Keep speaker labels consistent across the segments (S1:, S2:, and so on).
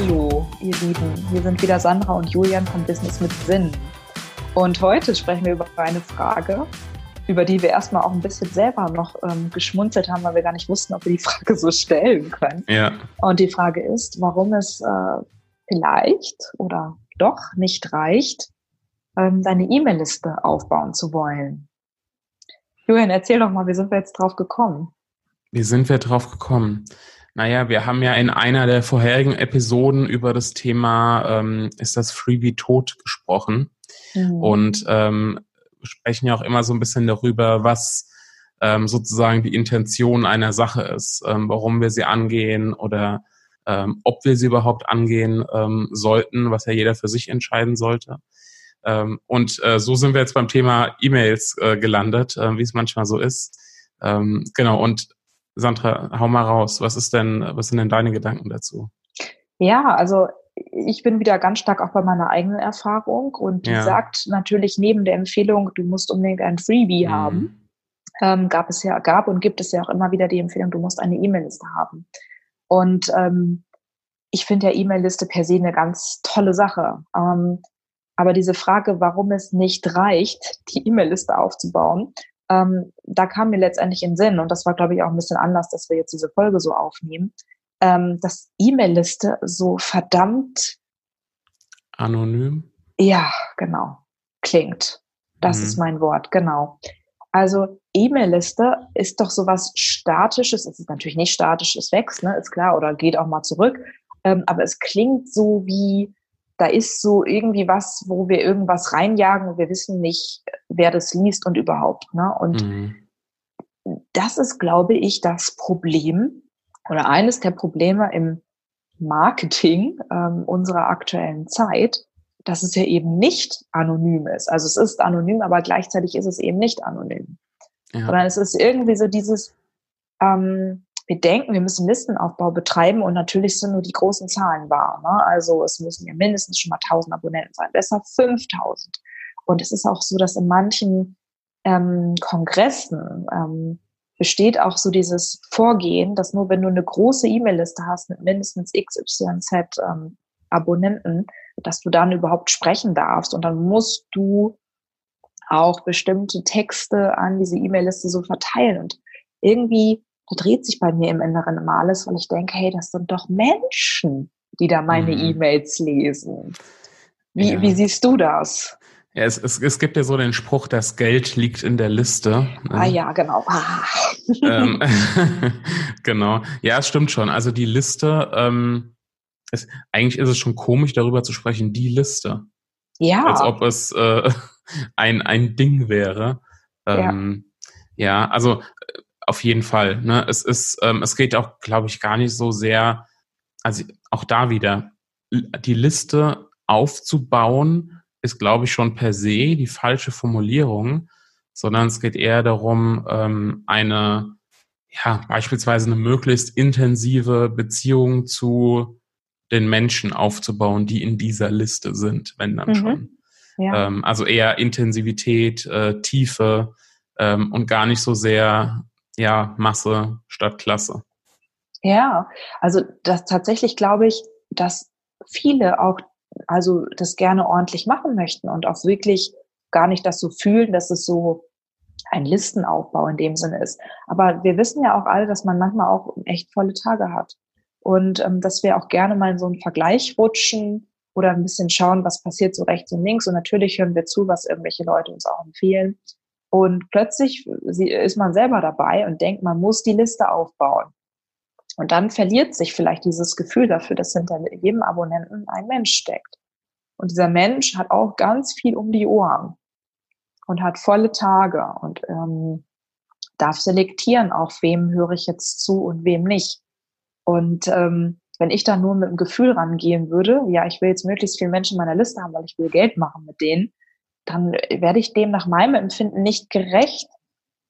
S1: Hallo, ihr Lieben. Wir sind wieder Sandra und Julian von Business mit Sinn. Und heute sprechen wir über eine Frage, über die wir erstmal auch ein bisschen selber noch ähm, geschmunzelt haben, weil wir gar nicht wussten, ob wir die Frage so stellen können.
S2: Ja.
S1: Und die Frage ist, warum es äh, vielleicht oder doch nicht reicht, ähm, deine E-Mail-Liste aufbauen zu wollen. Julian, erzähl doch mal, wie sind wir jetzt drauf gekommen?
S2: Wie sind wir drauf gekommen? Naja, wir haben ja in einer der vorherigen Episoden über das Thema, ähm, ist das Freebie tot gesprochen. Mhm. Und ähm, sprechen ja auch immer so ein bisschen darüber, was ähm, sozusagen die Intention einer Sache ist, ähm, warum wir sie angehen oder ähm, ob wir sie überhaupt angehen ähm, sollten, was ja jeder für sich entscheiden sollte. Ähm, und äh, so sind wir jetzt beim Thema E-Mails äh, gelandet, äh, wie es manchmal so ist. Ähm, genau, und Sandra, hau mal raus. Was ist denn, was sind denn deine Gedanken dazu?
S1: Ja, also ich bin wieder ganz stark auch bei meiner eigenen Erfahrung und die ja. sagt natürlich neben der Empfehlung, du musst unbedingt ein Freebie mhm. haben, ähm, gab es ja, gab und gibt es ja auch immer wieder die Empfehlung, du musst eine E-Mail-Liste haben. Und ähm, ich finde ja E-Mail-Liste per se eine ganz tolle Sache. Ähm, aber diese Frage, warum es nicht reicht, die E-Mail-Liste aufzubauen, ähm, da kam mir letztendlich in Sinn, und das war, glaube ich, auch ein bisschen Anlass, dass wir jetzt diese Folge so aufnehmen, ähm, dass E-Mail-Liste so verdammt
S2: anonym.
S1: Ja, genau. Klingt. Das mhm. ist mein Wort, genau. Also E-Mail-Liste ist doch sowas Statisches. Es ist natürlich nicht statisch, es wächst, ne, ist klar, oder geht auch mal zurück. Ähm, aber es klingt so wie, da ist so irgendwie was, wo wir irgendwas reinjagen und wir wissen nicht, wer das liest und überhaupt. Ne? Und mhm. das ist, glaube ich, das Problem oder eines der Probleme im Marketing ähm, unserer aktuellen Zeit, dass es ja eben nicht anonym ist. Also es ist anonym, aber gleichzeitig ist es eben nicht anonym. Ja. Sondern es ist irgendwie so dieses, ähm, wir denken, wir müssen Listenaufbau betreiben und natürlich sind nur die großen Zahlen wahr. Ne? Also es müssen ja mindestens schon mal 1000 Abonnenten sein, besser 5000. Und es ist auch so, dass in manchen ähm, Kongressen ähm, besteht auch so dieses Vorgehen, dass nur wenn du eine große E-Mail-Liste hast mit mindestens XYZ ähm, Abonnenten, dass du dann überhaupt sprechen darfst. Und dann musst du auch bestimmte Texte an diese E-Mail-Liste so verteilen. Und irgendwie da dreht sich bei mir im Inneren immer alles, weil ich denke, hey, das sind doch Menschen, die da meine mhm. E-Mails lesen. Wie, ja. wie siehst du das?
S2: Ja, es, es, es gibt ja so den Spruch, das Geld liegt in der Liste. Ne?
S1: Ah ja, genau. Ah.
S2: Ähm, genau. Ja, es stimmt schon. Also die Liste, ähm, es, eigentlich ist es schon komisch, darüber zu sprechen, die Liste.
S1: Ja.
S2: Als ob es äh, ein, ein Ding wäre. Ähm, ja. ja, also auf jeden Fall. Ne? Es ist, ähm, es geht auch, glaube ich, gar nicht so sehr, also auch da wieder, die Liste aufzubauen, ist, glaube ich, schon per se die falsche Formulierung, sondern es geht eher darum, ähm, eine, ja, beispielsweise eine möglichst intensive Beziehung zu den Menschen aufzubauen, die in dieser Liste sind, wenn dann mhm. schon. Ja. Ähm, also eher Intensivität, äh, Tiefe ähm, und gar nicht so sehr ja, Masse statt Klasse.
S1: Ja, also das tatsächlich glaube ich, dass viele auch also das gerne ordentlich machen möchten und auch wirklich gar nicht das so fühlen, dass es so ein Listenaufbau in dem Sinne ist. Aber wir wissen ja auch alle, dass man manchmal auch echt volle Tage hat und ähm, dass wir auch gerne mal in so einen Vergleich rutschen oder ein bisschen schauen, was passiert so rechts und links. Und natürlich hören wir zu, was irgendwelche Leute uns auch empfehlen. Und plötzlich ist man selber dabei und denkt, man muss die Liste aufbauen. Und dann verliert sich vielleicht dieses Gefühl dafür, dass hinter jedem Abonnenten ein Mensch steckt. Und dieser Mensch hat auch ganz viel um die Ohren und hat volle Tage und ähm, darf selektieren, auf wem höre ich jetzt zu und wem nicht. Und ähm, wenn ich da nur mit dem Gefühl rangehen würde, ja, ich will jetzt möglichst viele Menschen in meiner Liste haben, weil ich will Geld machen mit denen, dann werde ich dem nach meinem Empfinden nicht gerecht,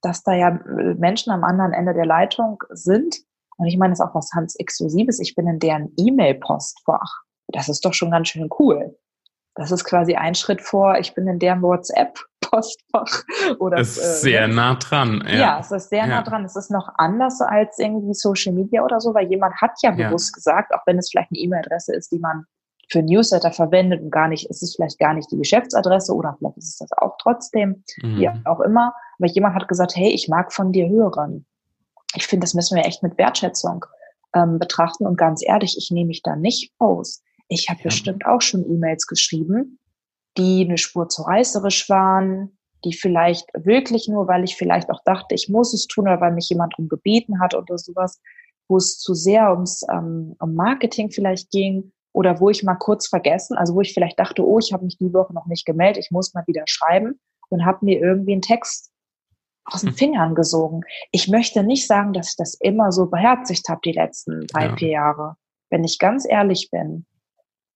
S1: dass da ja Menschen am anderen Ende der Leitung sind. Und ich meine, das ist auch was ganz Exklusives. Ich bin in deren E-Mail-Postfach. Das ist doch schon ganz schön cool. Das ist quasi ein Schritt vor, ich bin in deren WhatsApp Postfach. Oder,
S2: ist äh, sehr nah dran.
S1: Ja. ja, es ist sehr ja. nah dran. Es ist noch anders als irgendwie Social Media oder so, weil jemand hat ja bewusst ja. gesagt, auch wenn es vielleicht eine E-Mail-Adresse ist, die man für Newsletter verwendet und gar nicht, ist es vielleicht gar nicht die Geschäftsadresse oder vielleicht ist es das auch trotzdem, mhm. wie auch immer. Aber jemand hat gesagt, hey, ich mag von dir hören. Ich finde, das müssen wir echt mit Wertschätzung ähm, betrachten und ganz ehrlich, ich nehme mich da nicht aus. Ich habe ja. bestimmt auch schon E-Mails geschrieben, die eine Spur zu reißerisch waren, die vielleicht wirklich nur, weil ich vielleicht auch dachte, ich muss es tun oder weil mich jemand darum gebeten hat oder sowas, wo es zu sehr ums ähm, um Marketing vielleicht ging oder wo ich mal kurz vergessen, also wo ich vielleicht dachte, oh, ich habe mich die Woche noch nicht gemeldet, ich muss mal wieder schreiben und habe mir irgendwie einen Text aus den hm. Fingern gesogen. Ich möchte nicht sagen, dass ich das immer so beherzigt habe die letzten drei, ja. vier Jahre, wenn ich ganz ehrlich bin.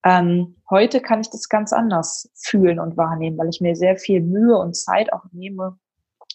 S1: Ähm, heute kann ich das ganz anders fühlen und wahrnehmen, weil ich mir sehr viel Mühe und Zeit auch nehme,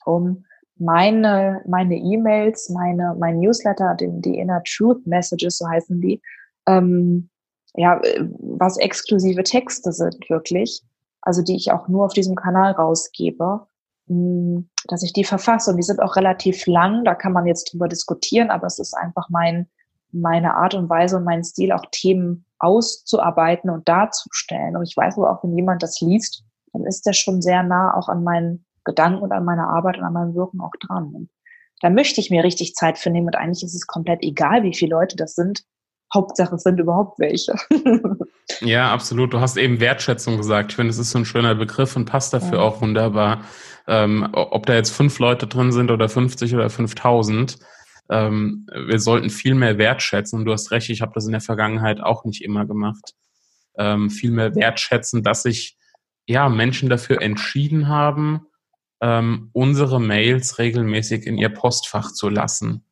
S1: um meine meine E-Mails, meine mein Newsletter, die, die Inner Truth Messages, so heißen die, ähm, ja, was exklusive Texte sind wirklich, also die ich auch nur auf diesem Kanal rausgebe, hm, dass ich die verfasse. Und die sind auch relativ lang, da kann man jetzt drüber diskutieren, aber es ist einfach mein, meine Art und Weise und mein Stil, auch Themen auszuarbeiten und darzustellen. Und ich weiß aber auch, wenn jemand das liest, dann ist der schon sehr nah auch an meinen Gedanken und an meiner Arbeit und an meinem Wirken auch dran. Und da möchte ich mir richtig Zeit für nehmen und eigentlich ist es komplett egal, wie viele Leute das sind. Hauptsache es sind überhaupt welche.
S2: ja, absolut. Du hast eben Wertschätzung gesagt. Ich finde, es ist so ein schöner Begriff und passt dafür ja. auch wunderbar. Ähm, ob da jetzt fünf Leute drin sind oder 50 oder 5000, ähm, wir sollten viel mehr wertschätzen. Und du hast recht, ich habe das in der Vergangenheit auch nicht immer gemacht. Ähm, viel mehr wertschätzen, dass sich ja Menschen dafür entschieden haben, ähm, unsere Mails regelmäßig in ihr Postfach zu lassen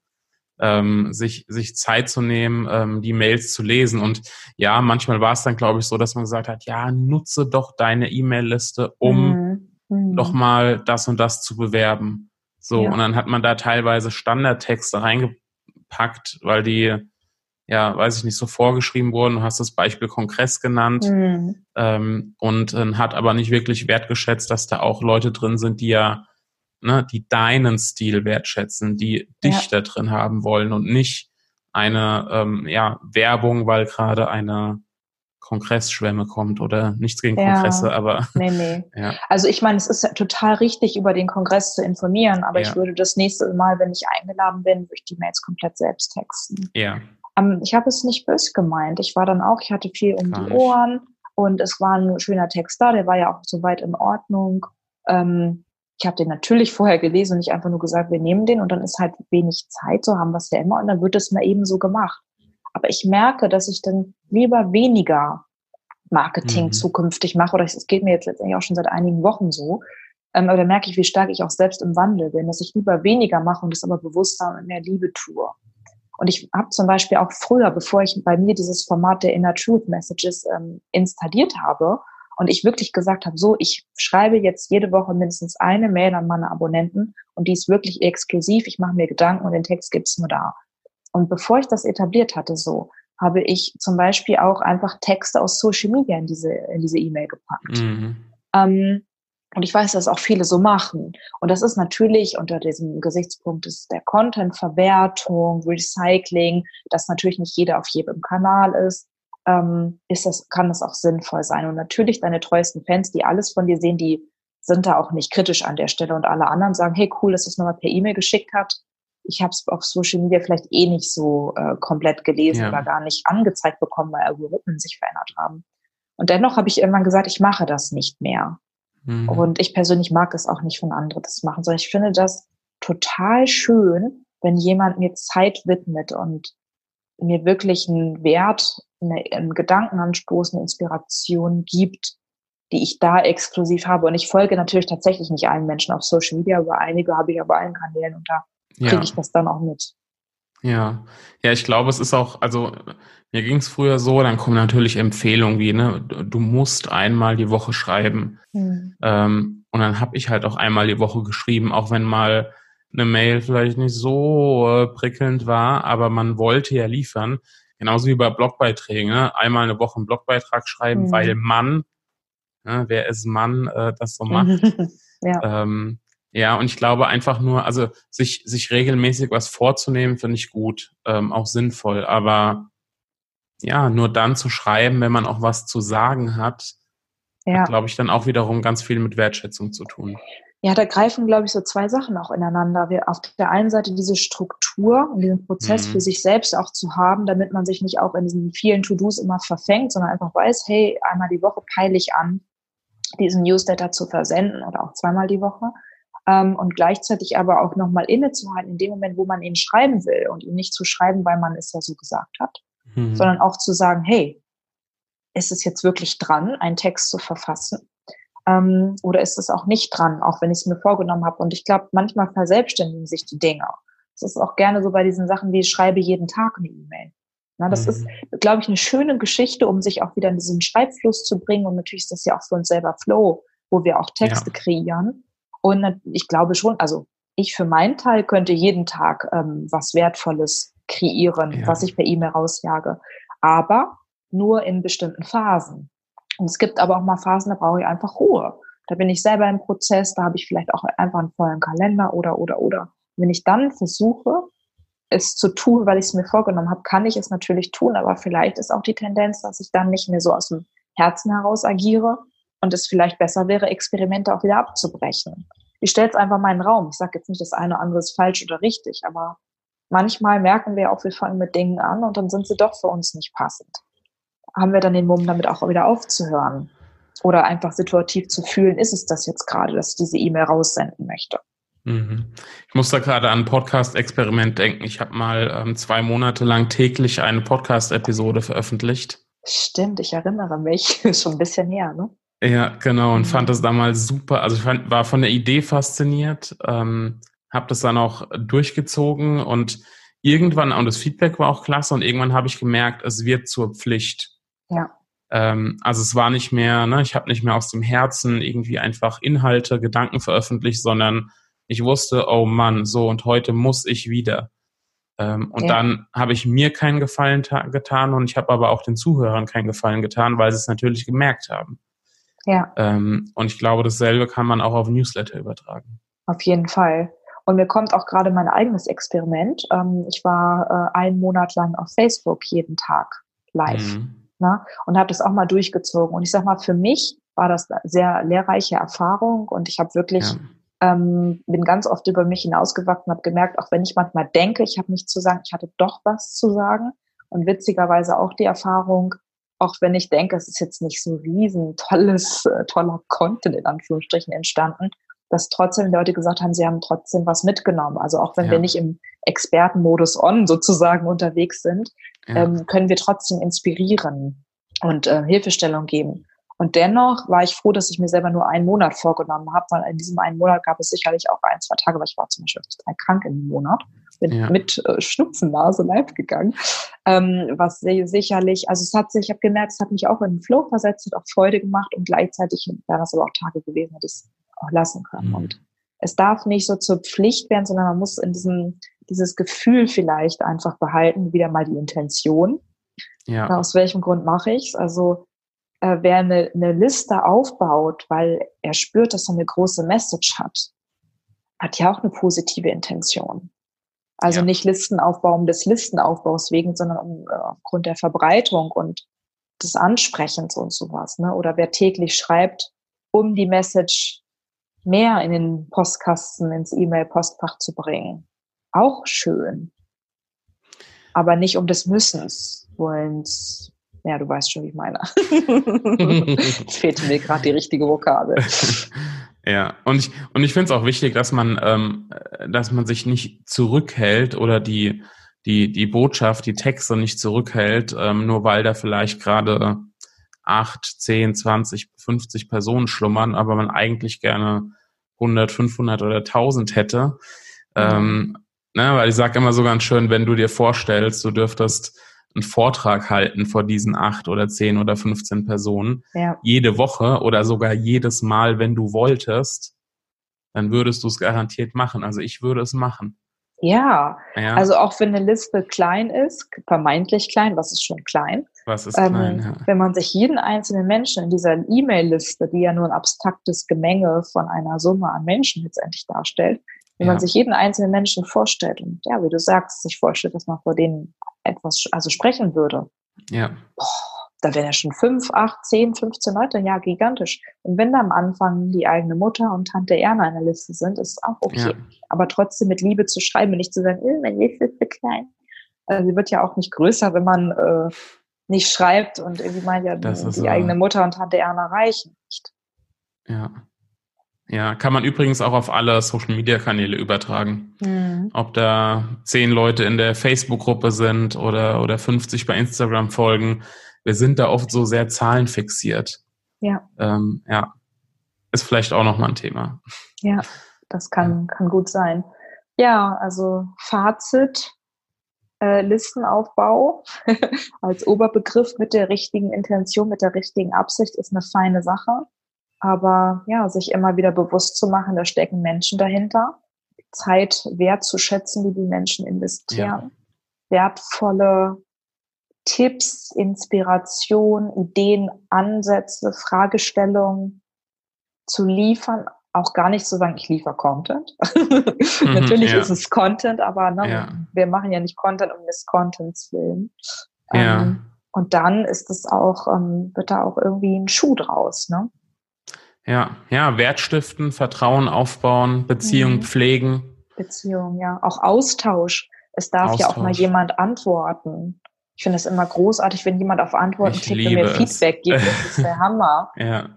S2: ähm, sich, sich Zeit zu nehmen, ähm, die Mails zu lesen. Und ja, manchmal war es dann, glaube ich, so, dass man gesagt hat, ja, nutze doch deine E-Mail-Liste, um mhm. mhm. doch mal das und das zu bewerben. So, ja. und dann hat man da teilweise Standardtexte reingepackt, weil die, ja, weiß ich nicht, so vorgeschrieben wurden. Du hast das Beispiel Kongress genannt mhm. ähm, und äh, hat aber nicht wirklich wertgeschätzt, dass da auch Leute drin sind, die ja ne, die deinen Stil wertschätzen, die dich ja. da drin haben wollen und nicht eine ähm, ja, Werbung, weil gerade eine Kongressschwemme kommt oder nichts gegen ja. Kongresse, aber.
S1: Nee, nee. Ja. Also ich meine, es ist ja total richtig, über den Kongress zu informieren, aber ja. ich würde das nächste Mal, wenn ich eingeladen bin, würde ich die Mails komplett selbst texten.
S2: Ja.
S1: Ähm, ich habe es nicht böse gemeint. Ich war dann auch, ich hatte viel um Gar die Ohren und es war ein schöner Text da, der war ja auch soweit in Ordnung. Ähm, ich habe den natürlich vorher gelesen und nicht einfach nur gesagt, wir nehmen den und dann ist halt wenig Zeit, so haben wir es ja immer und dann wird es mal eben so gemacht. Aber ich merke, dass ich dann lieber weniger Marketing mhm. zukünftig mache oder es geht mir jetzt letztendlich auch schon seit einigen Wochen so. Ähm, aber da merke ich, wie stark ich auch selbst im Wandel bin, dass ich lieber weniger mache und es aber bewusster und mehr Liebe tue. Und ich habe zum Beispiel auch früher, bevor ich bei mir dieses Format der Inner Truth Messages ähm, installiert habe, und ich wirklich gesagt habe, so, ich schreibe jetzt jede Woche mindestens eine Mail an meine Abonnenten und die ist wirklich exklusiv. Ich mache mir Gedanken und den Text gibt's nur da. Und bevor ich das etabliert hatte, so, habe ich zum Beispiel auch einfach Texte aus Social Media in diese in diese E-Mail gepackt. Mhm. Ähm, und ich weiß, dass auch viele so machen. Und das ist natürlich unter diesem Gesichtspunkt ist der Content-Verwertung, Recycling, dass natürlich nicht jeder auf jedem Kanal ist ähm, ist das, kann das auch sinnvoll sein. Und natürlich deine treuesten Fans, die alles von dir sehen, die sind da auch nicht kritisch an der Stelle und alle anderen sagen, hey cool, dass du es nochmal per E-Mail geschickt hat. Ich habe es auf Social Media vielleicht eh nicht so äh, komplett gelesen ja. oder gar nicht angezeigt bekommen, weil Algorithmen sich verändert haben. Und dennoch habe ich irgendwann gesagt, ich mache das nicht mehr. Mhm. Und ich persönlich mag es auch nicht von anderen das machen, sondern ich finde das total schön, wenn jemand mir Zeit widmet und mir wirklich einen Wert, eine, einen Gedankenanstoß, eine Inspiration gibt, die ich da exklusiv habe. Und ich folge natürlich tatsächlich nicht allen Menschen auf Social Media, aber einige habe ich auf allen Kanälen und da kriege ja. ich das dann auch mit.
S2: Ja, ja, ich glaube, es ist auch, also mir ging es früher so, dann kommen natürlich Empfehlungen wie, ne, du musst einmal die Woche schreiben. Mhm. Ähm, und dann habe ich halt auch einmal die Woche geschrieben, auch wenn mal eine Mail vielleicht nicht so äh, prickelnd war, aber man wollte ja liefern. Genauso wie bei Blogbeiträgen. Ne? Einmal eine Woche einen Blogbeitrag schreiben, mhm. weil man, ne, wer ist Mann, äh, das so macht. Ja. Ähm, ja, und ich glaube einfach nur, also sich, sich regelmäßig was vorzunehmen, finde ich gut, ähm, auch sinnvoll. Aber ja, nur dann zu schreiben, wenn man auch was zu sagen hat, ja. hat, glaube ich, dann auch wiederum ganz viel mit Wertschätzung zu tun.
S1: Ja, da greifen, glaube ich, so zwei Sachen auch ineinander. Wir auf der einen Seite diese Struktur und diesen Prozess mhm. für sich selbst auch zu haben, damit man sich nicht auch in diesen vielen To-Dos immer verfängt, sondern einfach weiß, hey, einmal die Woche peile ich an, diesen Newsletter zu versenden oder auch zweimal die Woche. Ähm, und gleichzeitig aber auch nochmal innezuhalten in dem Moment, wo man ihn schreiben will und ihn nicht zu schreiben, weil man es ja so gesagt hat, mhm. sondern auch zu sagen, hey, ist es jetzt wirklich dran, einen Text zu verfassen? Ähm, oder ist es auch nicht dran, auch wenn ich es mir vorgenommen habe? Und ich glaube, manchmal verselbstständigen sich die Dinge. Das ist auch gerne so bei diesen Sachen wie ich schreibe jeden Tag eine E-Mail. Na, das mhm. ist, glaube ich, eine schöne Geschichte, um sich auch wieder in diesen Schreibfluss zu bringen. Und natürlich ist das ja auch für uns selber Flow, wo wir auch Texte ja. kreieren. Und ich glaube schon, also ich für meinen Teil könnte jeden Tag ähm, was Wertvolles kreieren, ja. was ich per E-Mail rausjage. Aber nur in bestimmten Phasen. Und es gibt aber auch mal Phasen, da brauche ich einfach Ruhe. Da bin ich selber im Prozess, da habe ich vielleicht auch einfach einen vollen Kalender oder, oder, oder. Wenn ich dann versuche, es zu tun, weil ich es mir vorgenommen habe, kann ich es natürlich tun, aber vielleicht ist auch die Tendenz, dass ich dann nicht mehr so aus dem Herzen heraus agiere und es vielleicht besser wäre, Experimente auch wieder abzubrechen. Ich stelle es einfach mal in den Raum. Ich sage jetzt nicht, das eine oder andere ist falsch oder richtig, aber manchmal merken wir auch, wir fangen mit Dingen an und dann sind sie doch für uns nicht passend haben wir dann den Mumm, damit auch wieder aufzuhören. Oder einfach situativ zu fühlen, ist es das jetzt gerade, dass ich diese E-Mail raussenden möchte.
S2: Mhm. Ich muss da gerade an ein Podcast-Experiment denken. Ich habe mal ähm, zwei Monate lang täglich eine Podcast-Episode veröffentlicht.
S1: Stimmt, ich erinnere mich. Schon ein bisschen her, ne?
S2: Ja, genau. Und mhm. fand das damals super. Also ich fand, war von der Idee fasziniert, ähm, habe das dann auch durchgezogen und irgendwann, und das Feedback war auch klasse, und irgendwann habe ich gemerkt, es wird zur Pflicht.
S1: Ja.
S2: Ähm, also es war nicht mehr, ne, ich habe nicht mehr aus dem Herzen irgendwie einfach Inhalte, Gedanken veröffentlicht, sondern ich wusste, oh Mann, so und heute muss ich wieder. Ähm, und ja. dann habe ich mir keinen Gefallen getan und ich habe aber auch den Zuhörern keinen Gefallen getan, weil sie es natürlich gemerkt haben.
S1: Ja.
S2: Ähm, und ich glaube, dasselbe kann man auch auf Newsletter übertragen.
S1: Auf jeden Fall. Und mir kommt auch gerade mein eigenes Experiment. Ähm, ich war äh, einen Monat lang auf Facebook jeden Tag live. Mhm ne? und habe das auch mal durchgezogen. Und ich sag mal, für mich war das eine sehr lehrreiche Erfahrung und ich habe wirklich ja. ähm, bin ganz oft über mich hinausgewachsen, habe gemerkt, auch wenn ich manchmal denke, ich habe nichts zu sagen, ich hatte doch was zu sagen. Und witzigerweise auch die Erfahrung, auch wenn ich denke, es ist jetzt nicht so riesen tolles, äh, toller Content in Anführungsstrichen entstanden, dass trotzdem Leute gesagt haben, sie haben trotzdem was mitgenommen. Also auch wenn ja. wir nicht im Expertenmodus on sozusagen unterwegs sind, ja. ähm, können wir trotzdem inspirieren und äh, Hilfestellung geben. Und dennoch war ich froh, dass ich mir selber nur einen Monat vorgenommen habe, weil in diesem einen Monat gab es sicherlich auch ein, zwei Tage, weil ich war zum Beispiel total krank in dem Monat, bin ja. mit äh, Schnupfennase live gegangen, ähm, was sicherlich, also es hat sich, ich habe gemerkt, es hat mich auch in den Flow versetzt, hat auch Freude gemacht und gleichzeitig wären das aber auch Tage gewesen, hätte ich es auch lassen können. Mhm. Und es darf nicht so zur Pflicht werden, sondern man muss in diesem dieses Gefühl vielleicht einfach behalten, wieder mal die Intention. Ja. Aus welchem Grund mache ich es? Also äh, wer eine, eine Liste aufbaut, weil er spürt, dass er eine große Message hat, hat ja auch eine positive Intention. Also ja. nicht Listenaufbau um des Listenaufbaus wegen, sondern um, äh, aufgrund der Verbreitung und des Ansprechens und sowas. Ne? Oder wer täglich schreibt, um die Message mehr in den Postkasten, ins E-Mail-Postfach zu bringen auch schön. Aber nicht um des Müssens wollens. Ja, du weißt schon, wie ich meine. Fehlt mir gerade die richtige Vokabel.
S2: Ja, und ich, und ich finde es auch wichtig, dass man, ähm, dass man sich nicht zurückhält oder die, die, die Botschaft, die Texte nicht zurückhält, ähm, nur weil da vielleicht gerade acht, zehn, zwanzig, fünfzig Personen schlummern, aber man eigentlich gerne 100, 500 oder 1000 hätte. Mhm. Ähm, Ne, weil ich sage immer so ganz schön, wenn du dir vorstellst, du dürftest einen Vortrag halten vor diesen acht oder zehn oder 15 Personen, ja. jede Woche oder sogar jedes Mal, wenn du wolltest, dann würdest du es garantiert machen. Also ich würde es machen.
S1: Ja, ja, also auch wenn eine Liste klein ist, vermeintlich klein, was ist schon klein,
S2: Was ist klein, ähm, ja.
S1: Wenn man sich jeden einzelnen Menschen in dieser E-Mail-Liste, die ja nur ein abstraktes Gemenge von einer Summe an Menschen letztendlich darstellt, wenn ja. man sich jeden einzelnen Menschen vorstellt und ja, wie du sagst, sich vorstellt, dass man vor denen etwas, also sprechen würde.
S2: Ja.
S1: Boah, da wären ja schon fünf, acht, zehn, 15 Leute, ja, gigantisch. Und wenn da am Anfang die eigene Mutter und Tante Erna in der Liste sind, ist auch okay. Ja. Aber trotzdem mit Liebe zu schreiben und nicht zu sagen, äh, meine Liste ist zu klein. Also sie wird ja auch nicht größer, wenn man äh, nicht schreibt und irgendwie meint ja, die, die eigene Mutter und Tante Erna reichen nicht.
S2: Ja. Ja, kann man übrigens auch auf alle Social Media Kanäle übertragen. Mhm. Ob da zehn Leute in der Facebook-Gruppe sind oder, oder 50 bei Instagram folgen. Wir sind da oft so sehr zahlenfixiert.
S1: Ja.
S2: Ähm, ja. Ist vielleicht auch nochmal ein Thema.
S1: Ja, das kann, kann gut sein. Ja, also Fazit, äh, Listenaufbau als Oberbegriff mit der richtigen Intention, mit der richtigen Absicht ist eine feine Sache. Aber ja, sich immer wieder bewusst zu machen, da stecken Menschen dahinter. Zeit wertzuschätzen, die die Menschen investieren. Ja. Wertvolle Tipps, Inspiration, Ideen, Ansätze, Fragestellungen zu liefern. Auch gar nicht zu sagen, ich liefere Content. Mhm, Natürlich ja. ist es Content, aber ne, ja. wir machen ja nicht Content um des Contents willen.
S2: Ähm,
S1: und dann ist es auch, ähm, wird da auch irgendwie ein Schuh draus, ne?
S2: Ja, ja, Wertstiften, Vertrauen aufbauen, Beziehung mhm. pflegen.
S1: Beziehung, ja. Auch Austausch. Es darf Austausch. ja auch mal jemand antworten. Ich finde es immer großartig, wenn jemand auf Antworten klickt und mir Feedback gibt. Das ist der Hammer.
S2: ja.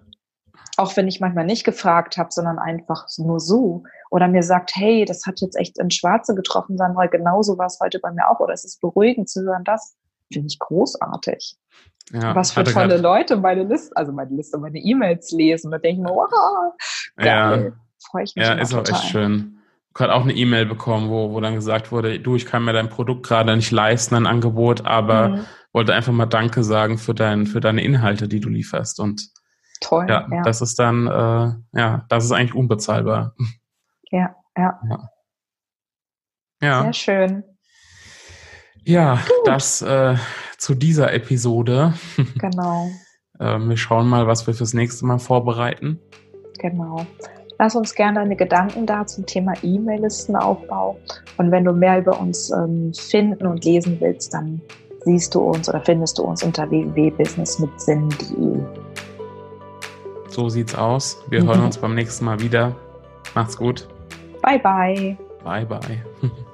S1: Auch wenn ich manchmal nicht gefragt habe, sondern einfach nur so. Oder mir sagt, hey, das hat jetzt echt in Schwarze getroffen, weil genauso war es heute bei mir auch. Oder es ist beruhigend zu hören, das finde ich großartig. Ja, Was für tolle Leute meine Liste, also meine Liste, meine E-Mails lesen. Da denke ich mir, wow,
S2: geil. Ja. Freue ich mich Ja, ist total. auch echt schön. Ich habe auch eine E-Mail bekommen, wo, wo dann gesagt wurde, du, ich kann mir dein Produkt gerade nicht leisten, ein Angebot, aber mhm. wollte einfach mal Danke sagen für, dein, für deine Inhalte, die du lieferst. Und
S1: Toll.
S2: Ja, ja. das ist dann, äh, ja, das ist eigentlich unbezahlbar.
S1: Ja, ja. Ja.
S2: ja.
S1: Sehr schön.
S2: Ja, Gut. das äh, zu dieser Episode.
S1: Genau.
S2: äh, wir schauen mal, was wir fürs nächste Mal vorbereiten.
S1: Genau. Lass uns gerne deine Gedanken da zum Thema E-Mail-Listenaufbau. Und wenn du mehr über uns ähm, finden und lesen willst, dann siehst du uns oder findest du uns unter www.businessmitsinn.de.
S2: So sieht's aus. Wir mhm. hören uns beim nächsten Mal wieder. Macht's gut.
S1: Bye bye.
S2: Bye bye.